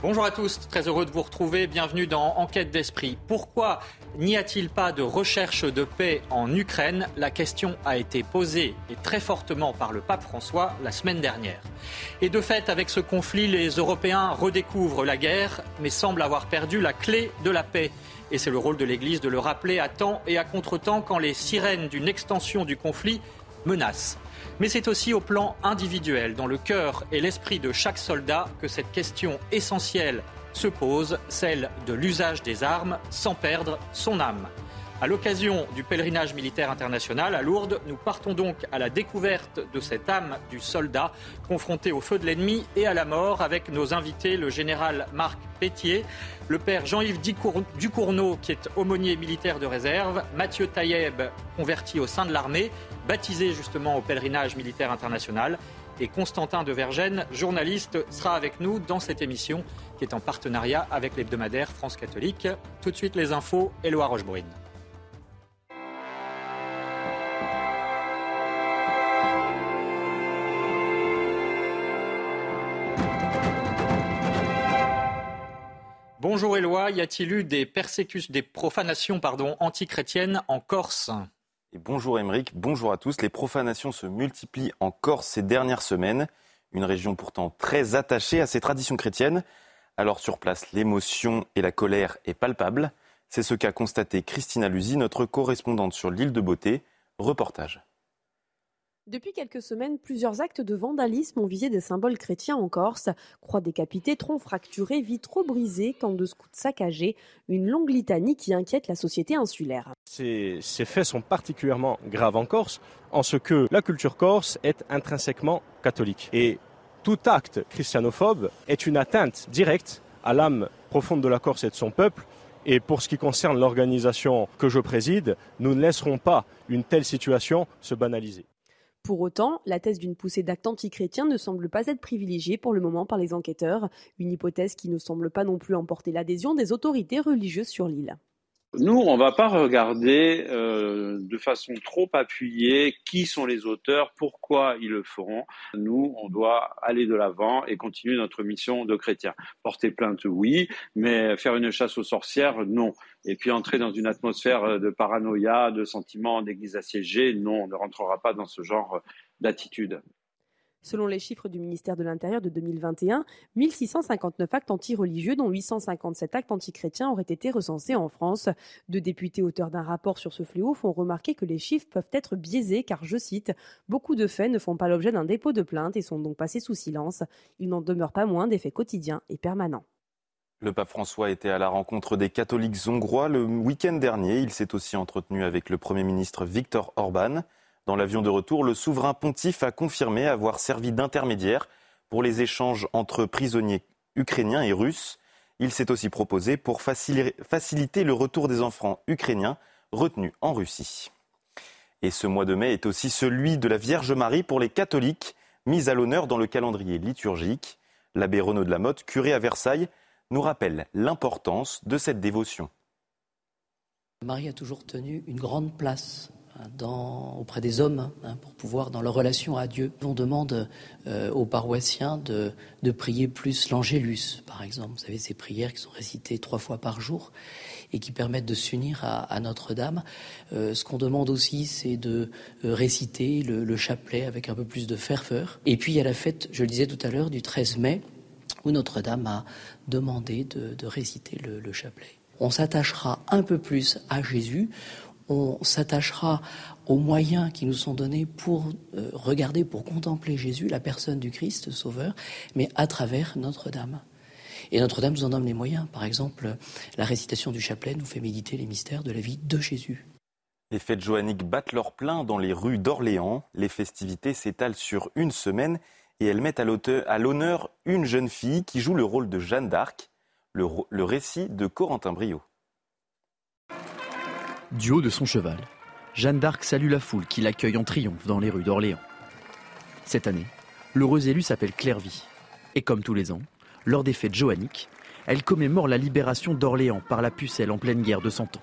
Bonjour à tous, très heureux de vous retrouver. Bienvenue dans Enquête d'esprit. Pourquoi n'y a-t-il pas de recherche de paix en Ukraine? La question a été posée et très fortement par le pape François la semaine dernière. Et de fait, avec ce conflit, les Européens redécouvrent la guerre, mais semblent avoir perdu la clé de la paix. Et c'est le rôle de l'Église de le rappeler à temps et à contre-temps quand les sirènes d'une extension du conflit menacent. Mais c'est aussi au plan individuel, dans le cœur et l'esprit de chaque soldat, que cette question essentielle se pose, celle de l'usage des armes sans perdre son âme. À l'occasion du pèlerinage militaire international à Lourdes, nous partons donc à la découverte de cette âme du soldat confronté au feu de l'ennemi et à la mort avec nos invités, le général Marc Pétier, le père Jean-Yves Ducournau qui est aumônier militaire de réserve, Mathieu Taïeb, converti au sein de l'armée, baptisé justement au pèlerinage militaire international, et Constantin de Vergennes, journaliste, sera avec nous dans cette émission qui est en partenariat avec l'hebdomadaire France catholique. Tout de suite les infos, Éloi Rochebrune. Bonjour Éloi, y a-t-il eu des persécutions, des profanations pardon, antichrétiennes en Corse? Bonjour Émeric, bonjour à tous. Les profanations se multiplient en Corse ces dernières semaines, une région pourtant très attachée à ses traditions chrétiennes. Alors sur place, l'émotion et la colère est palpable. C'est ce qu'a constaté Christina Luzi, notre correspondante sur l'île de Beauté. Reportage. Depuis quelques semaines, plusieurs actes de vandalisme ont visé des symboles chrétiens en Corse. Croix décapitées, troncs fracturés, vitraux brisés, camps de scouts saccagés. Une longue litanie qui inquiète la société insulaire. Ces, ces, faits sont particulièrement graves en Corse, en ce que la culture corse est intrinsèquement catholique. Et tout acte christianophobe est une atteinte directe à l'âme profonde de la Corse et de son peuple. Et pour ce qui concerne l'organisation que je préside, nous ne laisserons pas une telle situation se banaliser. Pour autant, la thèse d'une poussée d'actes antichrétiens ne semble pas être privilégiée pour le moment par les enquêteurs, une hypothèse qui ne semble pas non plus emporter l'adhésion des autorités religieuses sur l'île. Nous, on ne va pas regarder euh, de façon trop appuyée qui sont les auteurs, pourquoi ils le feront. Nous, on doit aller de l'avant et continuer notre mission de chrétien. Porter plainte, oui, mais faire une chasse aux sorcières, non. Et puis entrer dans une atmosphère de paranoïa, de sentiments d'église assiégée, non, on ne rentrera pas dans ce genre d'attitude. Selon les chiffres du ministère de l'Intérieur de 2021, 1659 actes anti-religieux, dont 857 actes antichrétiens, auraient été recensés en France. Deux députés auteurs d'un rapport sur ce fléau font remarquer que les chiffres peuvent être biaisés car, je cite, beaucoup de faits ne font pas l'objet d'un dépôt de plainte et sont donc passés sous silence. Il n'en demeure pas moins des faits quotidiens et permanents. Le pape François était à la rencontre des catholiques hongrois le week-end dernier. Il s'est aussi entretenu avec le Premier ministre Viktor Orban. Dans l'avion de retour, le souverain pontife a confirmé avoir servi d'intermédiaire pour les échanges entre prisonniers ukrainiens et russes. Il s'est aussi proposé pour faciliter le retour des enfants ukrainiens retenus en Russie. Et ce mois de mai est aussi celui de la Vierge Marie pour les catholiques, mise à l'honneur dans le calendrier liturgique. L'abbé Renaud de la Motte, curé à Versailles, nous rappelle l'importance de cette dévotion. Marie a toujours tenu une grande place auprès des hommes hein, pour pouvoir, dans leur relation à Dieu. On demande euh, aux paroissiens de, prier plus l'Angélus, par exemple. Vous savez, ces prières qui sont récitées trois fois par jour et qui permettent de s'unir à, Notre-Dame. Euh, ce qu'on demande aussi, c'est de euh, réciter le, chapelet avec un peu plus de ferveur. Et puis, il y a la fête, je le disais tout à l'heure, du 13 mai, où Notre-Dame a demandé de, réciter le chapelet. On s'attachera un peu plus à Jésus on s'attachera aux moyens qui nous sont donnés pour euh, regarder, pour contempler Jésus, la personne du Christ Sauveur, mais à travers Notre-Dame. Et Notre-Dame nous en donne les moyens. Par exemple, la récitation du chapelet nous fait méditer les mystères de la vie de Jésus. Les fêtes joanniques battent leur plein dans les rues d'Orléans. Les festivités s'étalent sur une semaine et elles mettent à l'honneur une jeune fille qui joue le rôle de Jeanne d'Arc, le, le récit de Corentin Brio. Du haut de son cheval, Jeanne d'Arc salue la foule qui l'accueille en triomphe dans les rues d'Orléans. Cette année, l'heureuse élue s'appelle Clairvy. Et comme tous les ans, lors des fêtes joanniques, elle commémore la libération d'Orléans par la pucelle en pleine guerre de Cent Ans.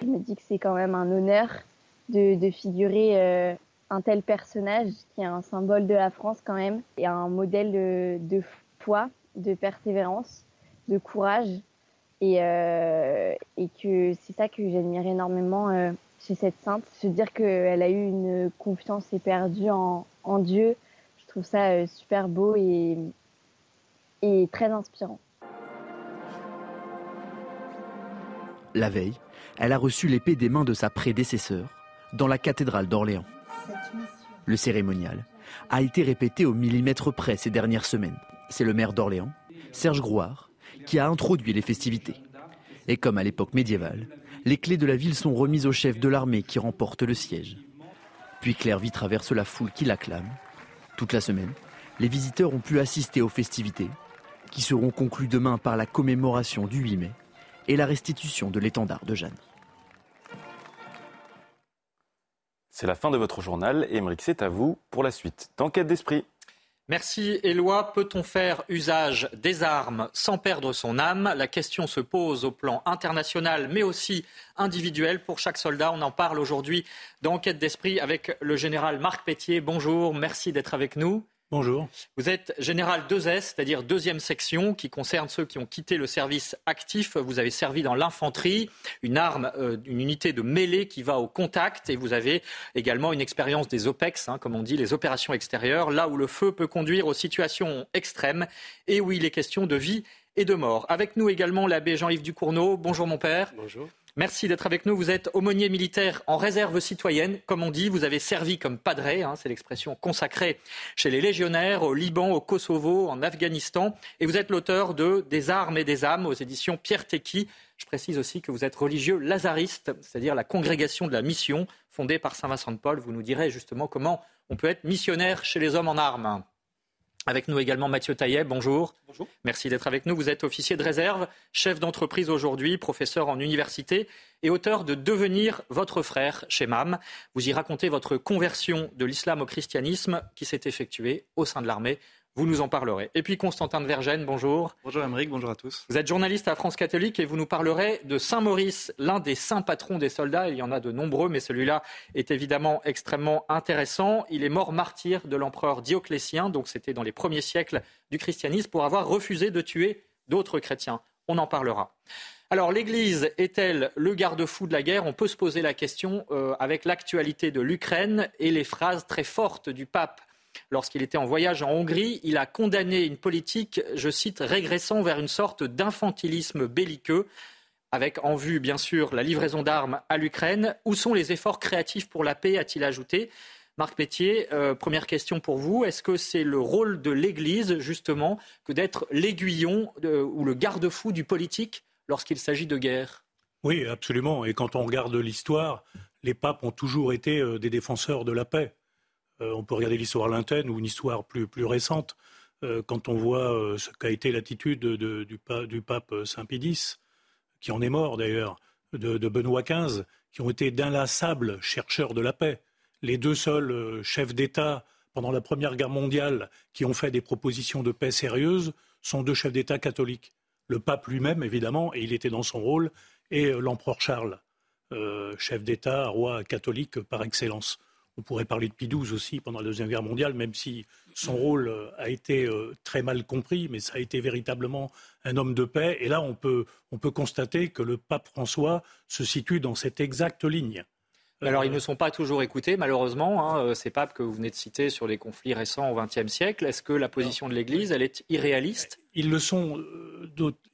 Je me dis que c'est quand même un honneur de, figurer euh, un tel personnage qui est un symbole de la France quand même et un modèle de, de foi de persévérance, de courage. Et, et que c'est ça que j'admire énormément chez cette sainte. Se dire qu'elle a eu une confiance éperdue en, Dieu, je trouve ça super beau et, et très inspirant. La veille, elle a reçu l'épée des mains de sa prédécesseur dans la cathédrale d'Orléans. Le cérémonial a été répété au millimètre près ces dernières semaines. C'est le maire d'Orléans, Serge Grouard, qui a introduit les festivités. Et comme à l'époque médiévale, les clés de la ville sont remises au chef de l'armée qui remporte le siège. Puis Clairvy traverse la foule qui l'acclame. Toute la semaine, les visiteurs ont pu assister aux festivités, qui seront conclues demain par la commémoration du 8 mai et la restitution de l'étendard de Jeanne. C'est la fin de votre journal. Émeric, c'est à vous pour la suite d'Enquête d'esprit. Merci Éloi. Peut-on faire usage des armes sans perdre son âme? La question se pose au plan international, mais aussi individuel pour chaque soldat. On en parle aujourd'hui dans Enquête d'esprit avec le général Marc Pétier. Bonjour, merci d'être avec nous. Bonjour. Vous êtes général 2S, c'est-à-dire deuxième section, qui concerne ceux qui ont quitté le service actif. Vous avez servi dans l'infanterie, une arme, euh, une unité de mêlée qui va au contact, et vous avez également une expérience des OPEX, hein, comme on dit, les opérations extérieures, là où le feu peut conduire aux situations extrêmes et où il est question de vie et de mort. Avec nous également l'abbé Jean-Yves Ducournau. Bonjour mon père. Bonjour. Merci d'être avec nous. Vous êtes aumônier militaire en réserve citoyenne, comme on dit. Vous avez servi comme padré, hein, c'est l'expression consacrée chez les légionnaires au Liban, au Kosovo, en Afghanistan. Et vous êtes l'auteur de Des armes et des âmes aux éditions Pierre Tecky. Je précise aussi que vous êtes religieux lazariste, c'est-à-dire la congrégation de la mission fondée par Saint Vincent de Paul. Vous nous direz justement comment on peut être missionnaire chez les hommes en armes. Avec nous également Mathieu Taillet, bonjour. Bonjour. Merci d'être avec nous. Vous êtes officier de réserve, chef d'entreprise aujourd'hui, professeur en université et auteur de Devenir votre frère chez MAM. Vous y racontez votre conversion de l'islam au christianisme qui s'est effectuée au sein de l'armée. Vous nous en parlerez. Et puis Constantin de Vergène, bonjour. Bonjour Amérique, bonjour à tous. Vous êtes journaliste à France catholique et vous nous parlerez de Saint Maurice, l'un des saints patrons des soldats. Il y en a de nombreux, mais celui-là est évidemment extrêmement intéressant. Il est mort martyr de l'empereur Dioclétien, donc c'était dans les premiers siècles du christianisme, pour avoir refusé de tuer d'autres chrétiens. On en parlera. Alors l'Église est-elle le garde-fou de la guerre? On peut se poser la question euh, avec l'actualité de l'Ukraine et les phrases très fortes du pape Lorsqu'il était en voyage en Hongrie, il a condamné une politique, je cite, régressant vers une sorte d'infantilisme belliqueux, avec en vue, bien sûr, la livraison d'armes à l'Ukraine. Où sont les efforts créatifs pour la paix a-t-il ajouté Marc Pétier, euh, première question pour vous. Est-ce que c'est le rôle de l'Église, justement, que d'être l'aiguillon ou le garde-fou du politique lorsqu'il s'agit de guerre? Oui, absolument. Et quand on regarde l'histoire, les papes ont toujours été euh, des défenseurs de la paix. Euh, on peut regarder l'histoire lointaine ou une histoire plus, récente. Euh, quand on voit euh, ce qu'a été l'attitude du, pape Saint Pie qui en est mort d'ailleurs, de, Benoît XV, qui ont été d'inlassables chercheurs de la paix. Les deux seuls chefs d'État pendant la Première Guerre mondiale qui ont fait des propositions de paix sérieuses sont deux chefs d'État catholiques. Le pape lui-même, évidemment, et il était dans son rôle, et l'empereur Charles, chef d'État, roi catholique par excellence. On pourrait parler de Pie XII aussi pendant la Deuxième Guerre mondiale, même si son rôle euh, a été euh, très mal compris, mais ça a été véritablement un homme de paix. Et là, on peut, on peut constater que le pape François se situe dans cette exacte ligne. Alors, ils ne sont pas toujours écoutés, malheureusement, hein, euh, ces papes que vous venez de citer sur les conflits récents au XXe siècle. Est-ce que la position de l'Église, elle est irréaliste? Ils le sont,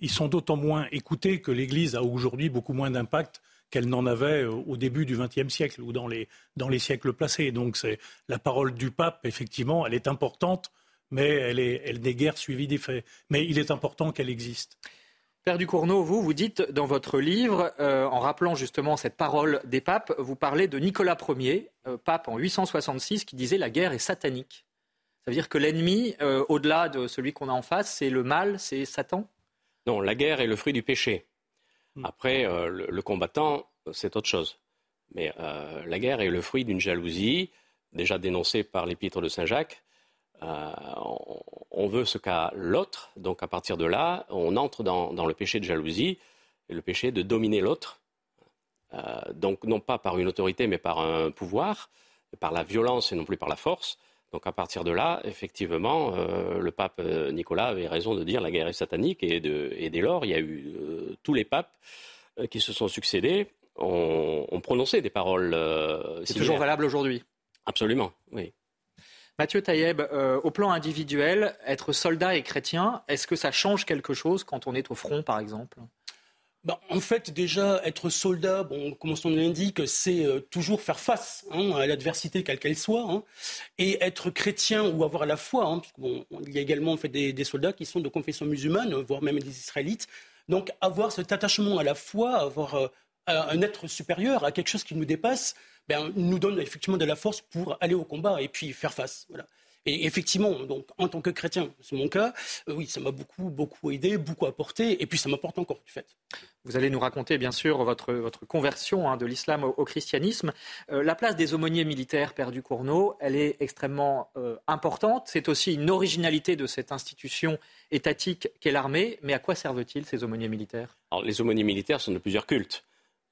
ils sont d'autant moins écoutés que l'Église a aujourd'hui beaucoup moins d'impact qu'elle n'en avait euh, au début du XXe siècle ou dans les, dans les siècles passés. Donc c'est la parole du pape, effectivement, elle est importante, mais elle, est, elle n'est guère suivie des faits. Mais il est important qu'elle existe. Père Ducournau, vous, vous dites dans votre livre, euh, en rappelant justement cette parole des papes, vous parlez de Nicolas Ier, euh, pape en 866, qui disait la guerre est satanique. Ça veut dire que l'ennemi, au-delà de celui qu'on a en face, c'est le mal, c'est Satan? Non, la guerre est le fruit du péché. Hmm. Après, euh, le, combattant, c'est autre chose. Mais euh, la guerre est le fruit d'une jalousie, déjà dénoncée par l'épître de Saint Jacques. Euh, on, veut ce qu'a l'autre, donc à partir de là, on entre dans, le péché de jalousie, le péché de dominer l'autre. donc non pas par une autorité, mais par un pouvoir, par la violence et non plus par la force. Donc à partir de là, effectivement, le pape Nicolas avait raison de dire la guerre est satanique et, dès lors, il y a eu tous les papes qui se sont succédés ont, prononcé des paroles. C'est toujours valable aujourd'hui? Absolument, oui. Mathieu Taïeb, au plan individuel, être soldat et chrétien, est-ce que ça change quelque chose quand on est au front, par exemple? Bah, en fait, déjà, être soldat, bon, comme son nom l'indique, c'est euh, toujours faire face hein, à l'adversité, quelle qu'elle soit. Hein. et être chrétien ou avoir la foi, hein, bon, il y a également en fait, des, soldats qui sont de confession musulmane, voire même des Israélites. Donc, avoir cet attachement à la foi, avoir euh, un être supérieur, à quelque chose qui nous dépasse, ben, nous donne effectivement de la force pour aller au combat et puis faire face. Voilà. Et effectivement, donc, en tant que chrétien, c'est mon cas, euh, oui, ça m'a beaucoup, beaucoup aidé, beaucoup apporté, et puis ça m'apporte encore, du fait. Vous allez nous raconter, bien sûr, votre, votre conversion hein, de l'islam au, christianisme. Euh, la place des aumôniers militaires, Père du Cournot, elle est extrêmement euh, importante. C'est aussi une originalité de cette institution étatique qu'est l'armée. Mais à quoi servent-ils, ces aumôniers militaires? Alors, Les aumôniers militaires sont de plusieurs cultes.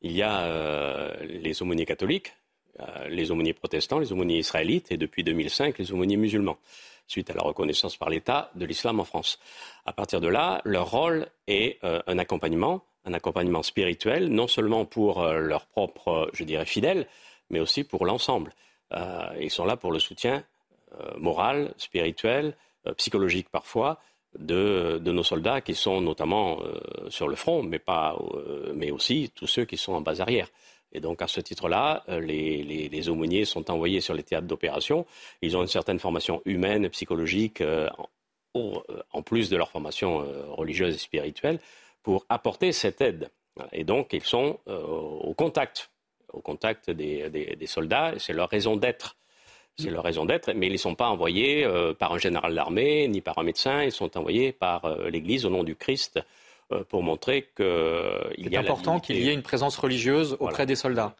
Il y a les aumôniers catholiques, les aumôniers protestants, les aumôniers israélites et depuis 2005 les aumôniers musulmans, suite à la reconnaissance par l'État de l'islam en France. À partir de là, leur rôle est euh, un accompagnement, un accompagnement spirituel, non seulement pour euh, leurs propres, je dirais, fidèles, mais aussi pour l'ensemble. ils sont là pour le soutien moral, spirituel, psychologique parfois, de, nos soldats qui sont notamment sur le front, mais, pas, mais aussi tous ceux qui sont en base arrière. Et donc, à ce titre-là, euh, les, aumôniers sont envoyés sur les théâtres d'opération. Ils ont une certaine formation humaine, psychologique, euh, euh, en, plus de leur formation religieuse et spirituelle, pour apporter cette aide. Et donc, ils sont au contact, au contact des, soldats. C'est leur raison d'être. C'est leur raison d'être, mais ils ne sont pas envoyés par un général d'armée ni par un médecin. Ils sont envoyés par l'Église au nom du Christ pour montrer qu'il y a. C'est important qu'il y ait une présence religieuse auprès des soldats.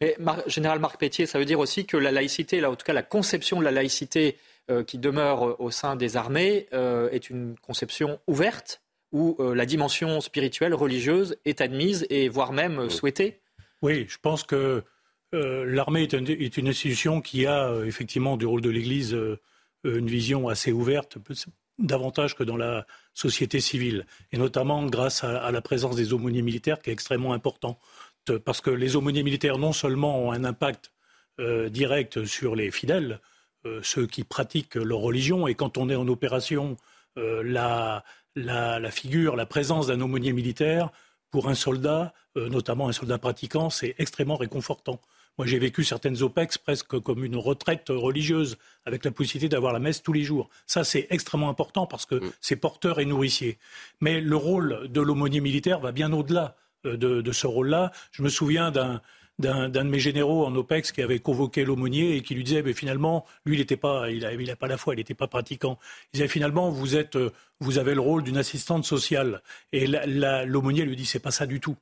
Mais général Marc Pétier, ça veut dire aussi que la laïcité, là, en tout cas la conception de la laïcité euh, qui demeure au sein des armées euh, est une conception ouverte où la dimension spirituelle, religieuse est admise et voire même souhaitée Oui, je pense que l'armée est, est, une institution qui a effectivement du rôle de l'Église une vision assez ouverte, davantage que dans la société civile, et notamment grâce à, la présence des aumôniers militaires qui est extrêmement importante, parce que les aumôniers militaires non seulement ont un impact euh, direct sur les fidèles, euh, ceux qui pratiquent leur religion, et quand on est en opération, euh, la, la, figure, la présence d'un aumônier militaire, pour un soldat, notamment un soldat pratiquant, c'est extrêmement réconfortant. Moi, j'ai vécu certaines OPEX presque comme une retraite religieuse, avec la possibilité d'avoir la messe tous les jours. Ça, c'est extrêmement important parce que mm. c'est porteur et nourricier. Mais le rôle de l'aumônier militaire va bien au-delà euh, de, ce rôle-là. Je me souviens d'un d'un de mes généraux en OPEX qui avait convoqué l'aumônier et qui lui disait mais finalement lui il n'était pas il a, pas la foi il n'était pas pratiquant il disait finalement vous êtes euh, vous avez le rôle d'une assistante sociale et l'aumônier lui dit c'est pas ça du tout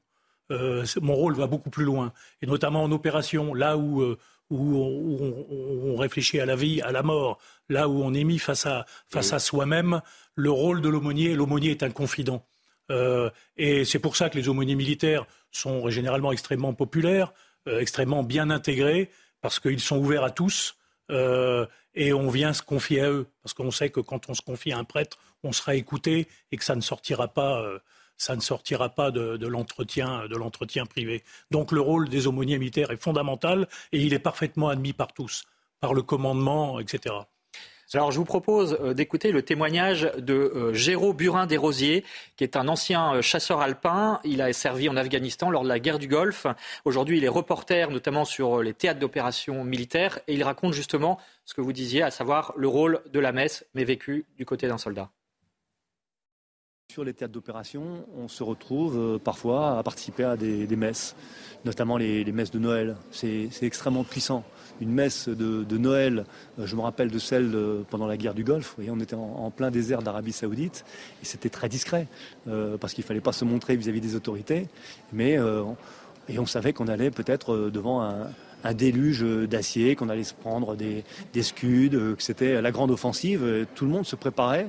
euh, mon rôle va beaucoup plus loin. Et notamment en opération, là où, euh, on, réfléchit à la vie, à la mort, là où on est mis face à, face à soi-même, le rôle de l'aumônier, l'aumônier est un confident. Euh, et c'est pour ça que les aumôniers militaires sont généralement extrêmement populaires, extrêmement bien intégrés, parce qu'ils sont ouverts à tous. et on vient se confier à eux, parce qu'on sait que quand on se confie à un prêtre, on sera écouté et que ça ne sortira pas ça ne sortira pas de, l'entretien privé. Donc le rôle des aumôniers militaires est fondamental et il est parfaitement admis par tous, par le commandement, etc. Alors je vous propose euh, d'écouter le témoignage de euh, Géraud Burin des Rosiers, qui est un ancien euh, chasseur alpin. Il a servi en Afghanistan lors de la guerre du Golfe. Aujourd'hui, il est reporter notamment sur les théâtres d'opérations militaires et il raconte justement ce que vous disiez, à savoir le rôle de la messe, mais vécu du côté d'un soldat. Sur les théâtres d'opération, on se retrouve euh, parfois à participer à des, messes, notamment les, messes de Noël. C'est extrêmement puissant. Une messe de, Noël, euh, je me rappelle de celle pendant la guerre du Golfe. on était en, plein désert d'Arabie Saoudite et c'était très discret euh, parce qu'il fallait pas se montrer vis-à-vis des autorités. Mais et on savait qu'on allait peut-être devant un, déluge d'acier, qu'on allait se prendre des, des scuds, que c'était la grande offensive. Tout le monde se préparait euh,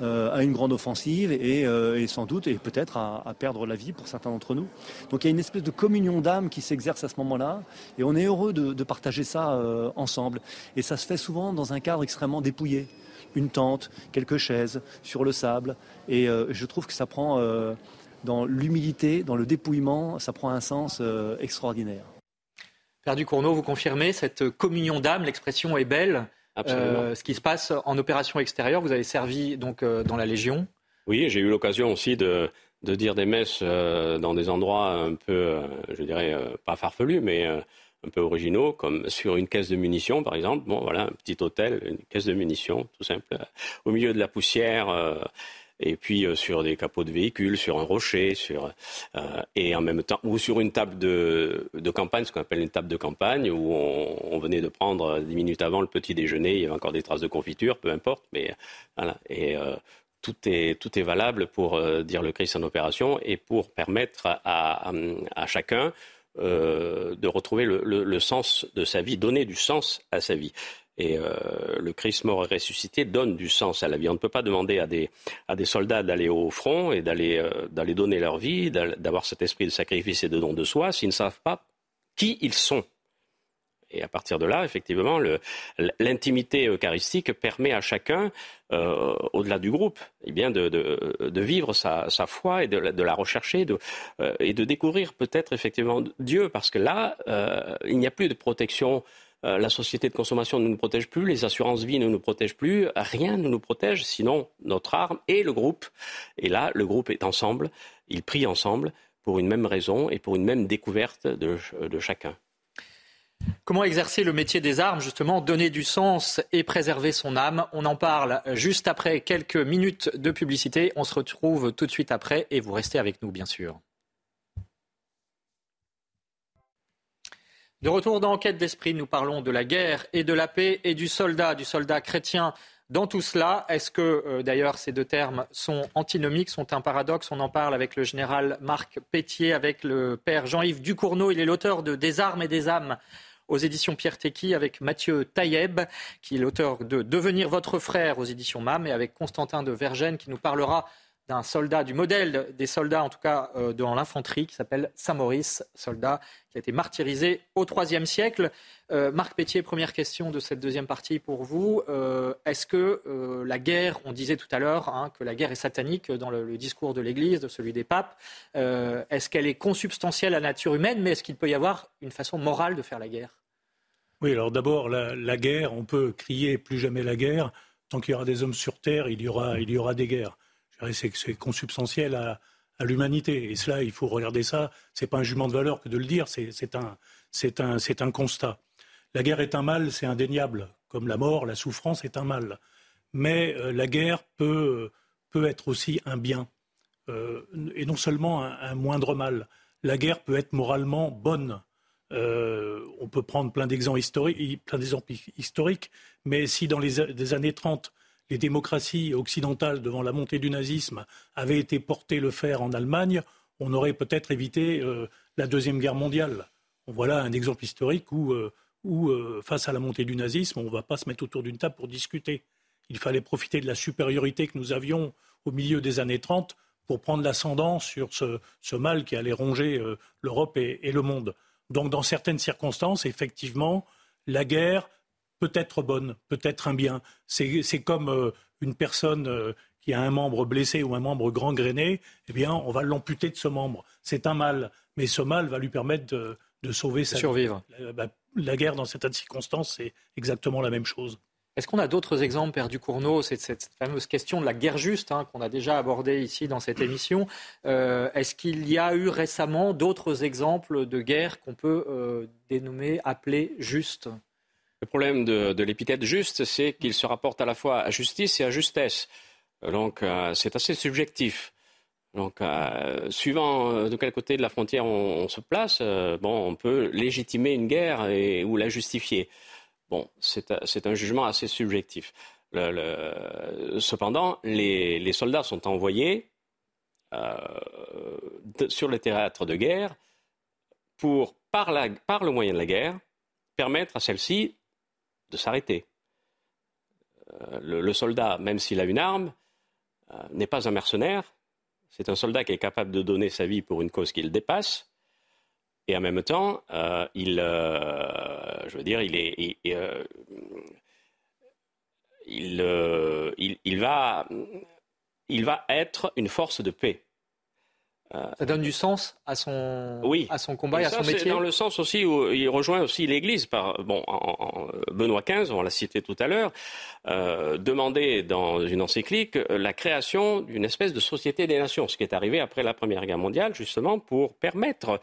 à une grande offensive et, sans doute et peut-être à, perdre la vie pour certains d'entre nous. Donc il y a une espèce de communion d'âme qui s'exerce à ce moment-là et on est heureux de, partager ça ensemble. Et ça se fait souvent dans un cadre extrêmement dépouillé. Une tente, quelques chaises, sur le sable. Et je trouve que ça prend dans l'humilité, dans le dépouillement, ça prend un sens extraordinaire. Père Ducournau, vous confirmez cette communion d'âme, l'expression est belle. Euh, ce qui se passe en opération extérieure, vous avez servi donc euh, dans la Légion. Oui, j'ai eu l'occasion aussi de, dire des messes euh, dans des endroits un peu, je dirais, pas farfelus, mais un peu originaux, comme sur une caisse de munitions, par exemple. Bon, voilà, un petit hôtel, une caisse de munitions, tout simple, au milieu de la poussière et puis euh, sur des capots de véhicules, sur un rocher, sur euh, et en même temps ou sur une table de, campagne, ce qu'on appelle une table de campagne, où on, venait de prendre dix minutes avant le petit déjeuner, il y avait encore des traces de confiture, peu importe, mais voilà et euh, tout est, tout est valable pour dire le Christ en opération et pour permettre à, à, chacun euh, de retrouver le, le, sens de sa vie, donner du sens à sa vie. Et euh, le Christ mort et ressuscité donne du sens à la vie. On ne peut pas demander à des, à des soldats d'aller au front et d'aller euh, donner leur vie, d'avoir cet esprit de sacrifice et de don de soi, s'ils ne savent pas qui ils sont. Et à partir de là, effectivement, l'intimité eucharistique permet à chacun, euh, au-delà du groupe, eh bien de, de, vivre sa, sa, foi et de, la rechercher de, et de découvrir peut-être effectivement Dieu, parce que là, il n'y a plus de protection euh, la société de consommation ne nous protège plus, les assurances vie ne nous protègent plus, rien ne nous protège sinon notre arme et le groupe. Et là, le groupe est ensemble, il prie ensemble pour une même raison et pour une même découverte de, chacun. Comment exercer le métier des armes, justement, donner du sens et préserver son âme? On en parle juste après quelques minutes de publicité. On se retrouve tout de suite après et vous restez avec nous, bien sûr. De retour dans Enquête d'esprit, nous parlons de la guerre et de la paix et du soldat, du soldat chrétien. Dans tout cela, est-ce que euh, d'ailleurs ces deux termes sont antinomiques, sont un paradoxe? On en parle avec le général Marc Pétier, avec le père Jean-Yves Ducournau. Il est l'auteur de Des armes et des âmes aux éditions Pierre Tecky, avec Mathieu Taïeb, qui est l'auteur de Devenir votre frère aux éditions MAM, et avec Constantin de Vergène, qui nous parlera d'un soldat, du modèle des soldats, en tout cas euh, dans l'infanterie, qui s'appelle Saint-Maurice, soldat qui a été martyrisé au IIIe siècle. Euh, Marc Pétier, première question de cette deuxième partie pour vous. Euh, est-ce que la guerre, on disait tout à l'heure hein, que la guerre est satanique dans le, discours de l'Église, de celui des papes, est-ce qu'elle est consubstantielle à la nature humaine, mais est-ce qu'il peut y avoir une façon morale de faire la guerre? Oui, alors d'abord, la, guerre, on peut crier plus jamais la guerre. Tant qu'il y aura des hommes sur Terre, il y aura des guerres c'est consubstantiel à, l'humanité. Et cela, il faut regarder ça. Ce n'est pas un jugement de valeur que de le dire, c'est un, constat. La guerre est un mal, c'est indéniable. Comme la mort, la souffrance est un mal. Mais euh, la guerre peut, être aussi un bien. Euh, et non seulement un, moindre mal. La guerre peut être moralement bonne. Euh, on peut prendre plein d'exemples historiques, historiques, mais si dans les années 30, les démocraties occidentales devant la montée du nazisme avaient été portées le fer en Allemagne, on aurait peut-être évité euh, la Deuxième Guerre mondiale. Voilà un exemple historique où, euh, euh, face à la montée du nazisme, on ne va pas se mettre autour d'une table pour discuter. Il fallait profiter de la supériorité que nous avions au milieu des années 30 pour prendre l'ascendant sur ce, mal qui allait ronger l'Europe et, et le monde. Donc, dans certaines circonstances, effectivement, la guerre peut être bonne, peut être un bien. C'est comme euh, une personne euh, qui a un membre blessé ou un membre gangréné, eh bien, on va l'amputer de ce membre. C'est un mal, mais ce mal va lui permettre de, sauver sa survivre. La, bah, la, guerre, dans certaines circonstances, c'est exactement la même chose. Est-ce qu'on a d'autres exemples, Père Ducournau C'est cette fameuse question de la guerre juste hein, qu'on a déjà abordée ici dans cette émission. Euh, est-ce qu'il y a eu récemment d'autres exemples de guerre qu'on peut dénommer, appeler juste? Le problème de, l'épithète juste, c'est qu'il se rapporte à la fois à justice et à justesse. Donc, euh, c'est assez subjectif. Donc, euh, suivant euh, de quel côté de la frontière on, se place, bon, on peut légitimer une guerre ou la justifier. Bon, c'est un jugement assez subjectif. cependant, les, soldats sont envoyés sur le théâtre de guerre pour, par le moyen de la guerre, permettre à celle-ci de s'arrêter. Euh, le, soldat, même s'il a une arme, n'est pas un mercenaire, c'est un soldat qui est capable de donner sa vie pour une cause qu'il dépasse. Et en même temps, il, je veux dire, il est, il, va, il va être une force de paix. Ça donne du sens à son, à son combat et, à son métier. Dans le sens aussi où il rejoint aussi l'Église. Par bon, en, Benoît XV, on l'a cité tout à l'heure, euh, demandait dans une encyclique la création d'une espèce de société des nations, ce qui est arrivé après la Première Guerre mondiale, justement pour permettre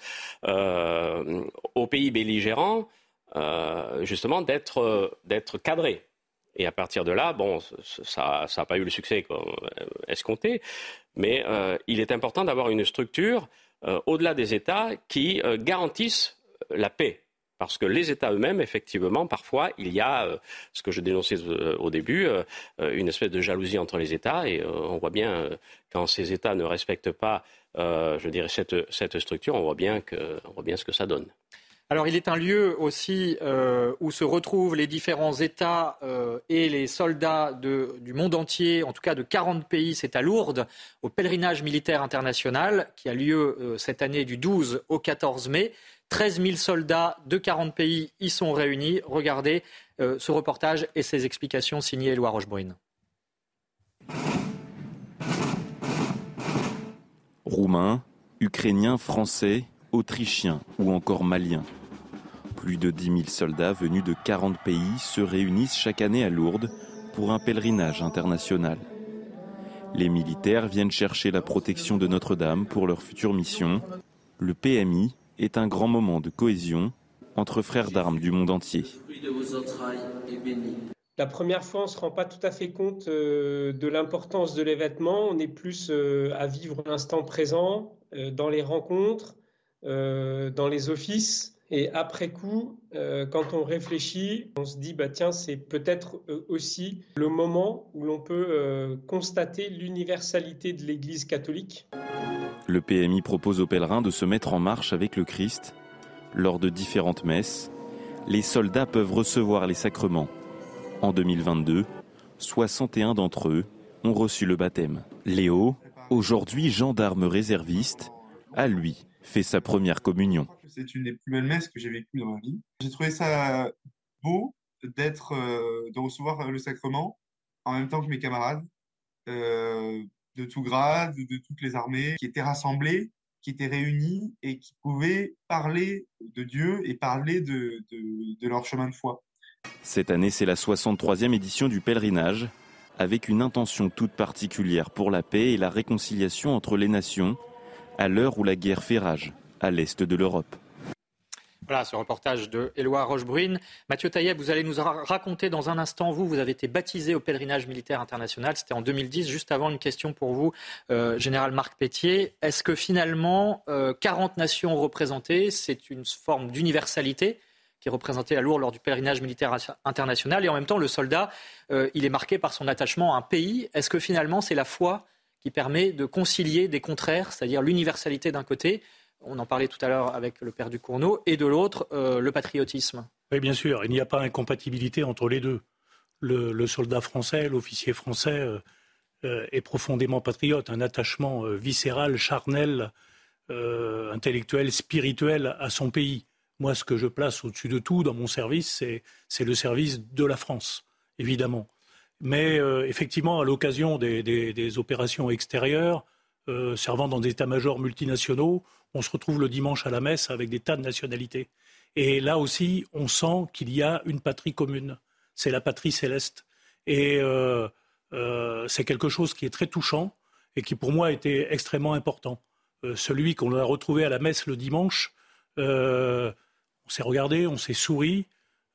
euh, aux pays belligérants, euh, justement, d'être d'être cadrés. Et à partir de là, bon, ça n'a pas eu le succès escompté, mais euh, il est important d'avoir une structure euh, au-delà des États qui euh, garantissent la paix. Parce que les États eux-mêmes, effectivement, parfois, il y a ce que je dénonçais au début, une espèce de jalousie entre les États. Et on voit bien, quand ces États ne respectent pas, je dirais, cette, cette structure, on voit, bien que, on voit bien ce que ça donne. Alors il est un lieu aussi euh, où se retrouvent les différents États euh, et les soldats du monde entier, en tout cas de 40 pays. C'est à Lourdes, au pèlerinage militaire international qui a lieu euh, cette année du 12 au 14 mai. 13 000 soldats de 40 pays y sont réunis. Regardez ce reportage et ses explications signées Éloi Rochebrune. Roumains, Ukrainiens, Français, Autrichiens ou encore Maliens. Plus de 10 000 soldats venus de 40 pays se réunissent chaque année à Lourdes pour un pèlerinage international. Les militaires viennent chercher la protection de Notre-Dame pour leur future mission. Le PMI est un grand moment de cohésion entre frères d'armes du monde entier. La première fois, on ne se rend pas tout à fait compte euh, de l'importance de l'événement. On est plus euh, à vivre l'instant présent, euh, dans les rencontres, dans les offices. Et après coup, euh, quand on réfléchit, on se dit, bah tiens, c'est peut-être euh, aussi le moment où l'on peut constater l'universalité de l'Église catholique. Le PMI propose aux pèlerins de se mettre en marche avec le Christ. Lors de différentes messes, les soldats peuvent recevoir les sacrements. En 2022, 61 d'entre eux ont reçu le baptême. Léo, aujourd'hui gendarme réserviste, a lui fait sa première communion. C'est une des plus belles messes que j'ai vécues dans ma vie. J'ai trouvé ça beau d'être, euh, de recevoir le sacrement en même temps que mes camarades euh, de tout grade, de toutes les armées, qui étaient rassemblés, qui étaient réunis et qui pouvaient parler de Dieu et parler de, leur chemin de foi. Cette année, c'est la 63e édition du pèlerinage, avec une intention toute particulière pour la paix et la réconciliation entre les nations à l'heure où la guerre fait rage à l'est de l'Europe. Voilà ce reportage de Éloi Rochebrune. Mathieu Taillet, vous allez nous raconter dans un instant, vous, vous avez été baptisé au pèlerinage militaire international, c'était en 2010, juste avant une question pour vous, euh, Général Marc Pétier. Est-ce que finalement, 40 euh, nations représentées, c'est une forme d'universalité qui est représentée à Lourdes lors du pèlerinage militaire international, et en même temps, le soldat, euh, il est marqué par son attachement à un pays. Est-ce que finalement, c'est la foi qui permet de concilier des contraires, c'est-à-dire l'universalité d'un côté, on en parlait tout à l'heure avec le père du Cournot, et de l'autre, euh, le patriotisme. Oui, bien sûr, il n'y a pas incompatibilité entre les deux. Le, soldat français, l'officier français euh, euh, est profondément patriote, un attachement viscéral, charnel, intellectuel, spirituel à son pays. Moi, ce que je place au-dessus de tout dans mon service, c'est le service de la France, évidemment. Mais effectivement, à l'occasion des, opérations extérieures, servant dans des états-majors multinationaux, on se retrouve le dimanche à la messe avec des tas de nationalités. Et là aussi, on sent qu'il y a une patrie commune. C'est la patrie céleste. Et euh, c'est quelque chose qui est très touchant et qui, pour moi, était extrêmement important. celui qu'on a retrouvé à la messe le dimanche, on s'est regardé, on s'est souri,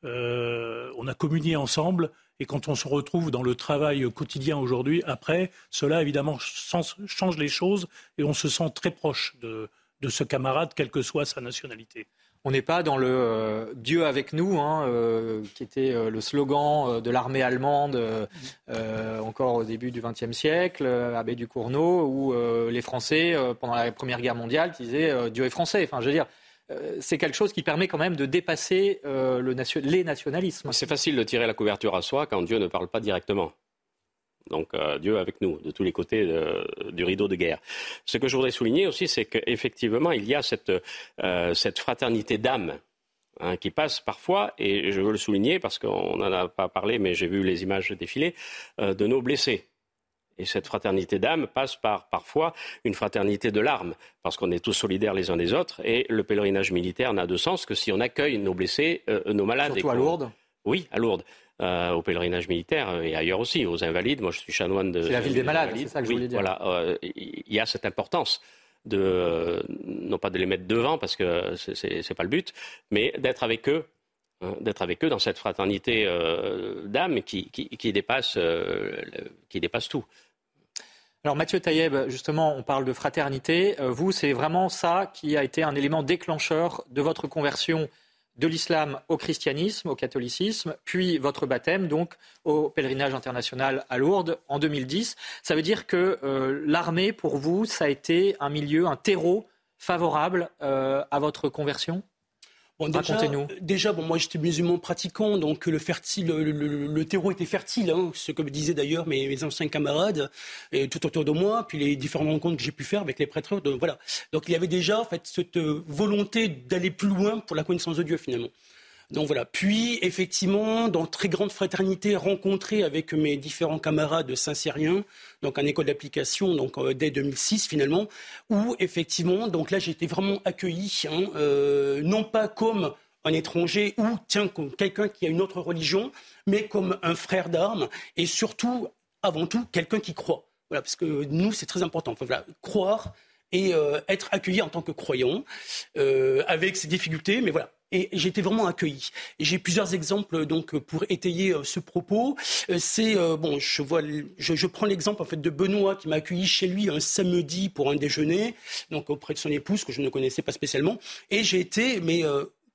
on a communié ensemble et quand on se retrouve dans le travail quotidien aujourd'hui, après, cela évidemment change les choses et on se sent très proche de, ce camarade, quelle que soit sa nationalité. On n'est pas dans le euh, Dieu avec nous, hein, euh, qui était euh, le slogan de l'armée allemande encore au début du XXe siècle, Abbé du Cournot, ou les Français pendant la Première Guerre mondiale disaient Dieu est français. Enfin, je veux dire, c'est quelque chose qui permet quand même de dépasser euh, les nationalismes. C'est facile de tirer la couverture à soi quand Dieu ne parle pas directement. Donc Dieu avec nous, de tous les côtés du rideau de guerre. Ce que je voudrais souligner aussi, c'est qu'effectivement, il y a cette, cette fraternité d'âme Hein, qui passe parfois, et je veux le souligner parce qu'on n'en a pas parlé, mais j'ai vu les images défiler, euh, de nos blessés. Et cette fraternité d'âme passe par parfois une fraternité de larmes, parce qu'on est tous solidaires les uns des autres, et le pèlerinage militaire n'a de sens que si on accueille nos blessés, euh, nos malades. Surtout à Lourdes? Oui, à Lourdes. Euh, au pèlerinage militaire et ailleurs aussi, aux invalides. Moi, je suis chanoine de. C'est la ville des, malades, c'est ça que je voulais dire. Voilà, il y a cette importance de, non pas de les mettre devant parce que ce n'est pas le but, mais d'être avec eux hein, d'être avec eux dans cette fraternité euh, d'âme qui, dépasse, euh, qui dépasse tout. Alors Mathieu Taïeb, justement, on parle de fraternité. Euh, vous, c'est vraiment ça qui a été un élément déclencheur de votre conversion de l'islam au christianisme, au catholicisme, puis votre baptême, donc au pèlerinage international à Lourdes en 2010. Ça veut dire que euh, l'armée, pour vous, ça a été un milieu, un terreau favorable euh, à votre conversion? Déjà, bon, moi j'étais musulman pratiquant, donc le, fertile, le, terreau était fertile, hein, ce que me disaient d'ailleurs mes, anciens camarades et tout autour de moi, puis les différentes rencontres que j'ai pu faire avec les prêtres. De, voilà. Donc il y avait déjà en fait cette euh, volonté d'aller plus loin pour la connaissance de Dieu finalement. Donc voilà. Puis effectivement, dans très grande fraternité, rencontré avec mes différents camarades de Saint-Cyrien, donc en école d'application, donc euh, dès 2006 finalement, où effectivement, donc là j'ai été vraiment accueilli, hein, euh, non pas comme un étranger ou tiens comme quelqu'un qui a une autre religion, mais comme un frère d'armes et surtout, avant tout, quelqu'un qui croit. Voilà, parce que nous c'est très important. Voilà, croire et euh, être accueilli en tant que croyant, avec ses difficultés, mais voilà, et j'ai été vraiment accueilli. J'ai plusieurs exemples donc pour étayer euh, ce propos. Euh, c'est euh, bon, je vois, je prends l'exemple en fait de Benoît qui m'a accueilli chez lui un samedi pour un déjeuner, donc auprès de son épouse que je ne connaissais pas spécialement, et j'ai été mais